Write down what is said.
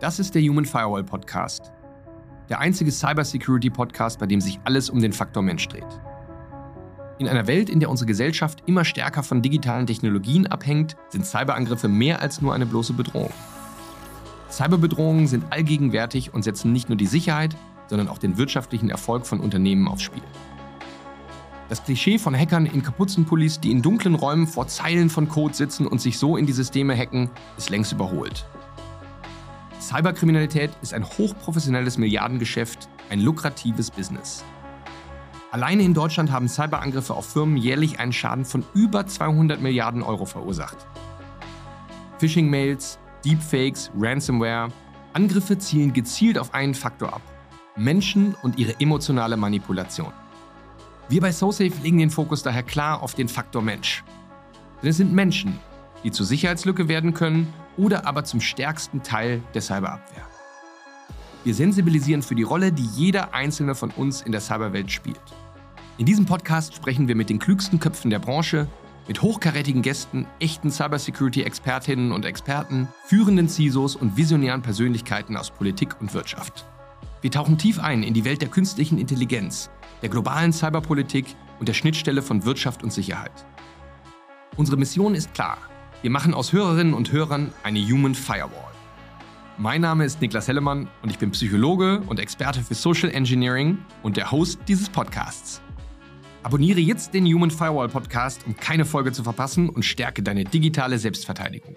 Das ist der Human Firewall Podcast. Der einzige Cybersecurity Podcast, bei dem sich alles um den Faktor Mensch dreht. In einer Welt, in der unsere Gesellschaft immer stärker von digitalen Technologien abhängt, sind Cyberangriffe mehr als nur eine bloße Bedrohung. Cyberbedrohungen sind allgegenwärtig und setzen nicht nur die Sicherheit, sondern auch den wirtschaftlichen Erfolg von Unternehmen aufs Spiel. Das Klischee von Hackern in Kapuzenpullis, die in dunklen Räumen vor Zeilen von Code sitzen und sich so in die Systeme hacken, ist längst überholt. Cyberkriminalität ist ein hochprofessionelles Milliardengeschäft, ein lukratives Business. Alleine in Deutschland haben Cyberangriffe auf Firmen jährlich einen Schaden von über 200 Milliarden Euro verursacht. Phishing-Mails, Deepfakes, Ransomware, Angriffe zielen gezielt auf einen Faktor ab. Menschen und ihre emotionale Manipulation. Wir bei SoSafe legen den Fokus daher klar auf den Faktor Mensch. Denn es sind Menschen, die zur Sicherheitslücke werden können oder aber zum stärksten Teil der Cyberabwehr. Wir sensibilisieren für die Rolle, die jeder einzelne von uns in der Cyberwelt spielt. In diesem Podcast sprechen wir mit den klügsten Köpfen der Branche, mit hochkarätigen Gästen, echten Cybersecurity-Expertinnen und Experten, führenden CISOs und visionären Persönlichkeiten aus Politik und Wirtschaft. Wir tauchen tief ein in die Welt der künstlichen Intelligenz, der globalen Cyberpolitik und der Schnittstelle von Wirtschaft und Sicherheit. Unsere Mission ist klar. Wir machen aus Hörerinnen und Hörern eine Human Firewall. Mein Name ist Niklas Hellemann und ich bin Psychologe und Experte für Social Engineering und der Host dieses Podcasts. Abonniere jetzt den Human Firewall Podcast, um keine Folge zu verpassen und stärke deine digitale Selbstverteidigung.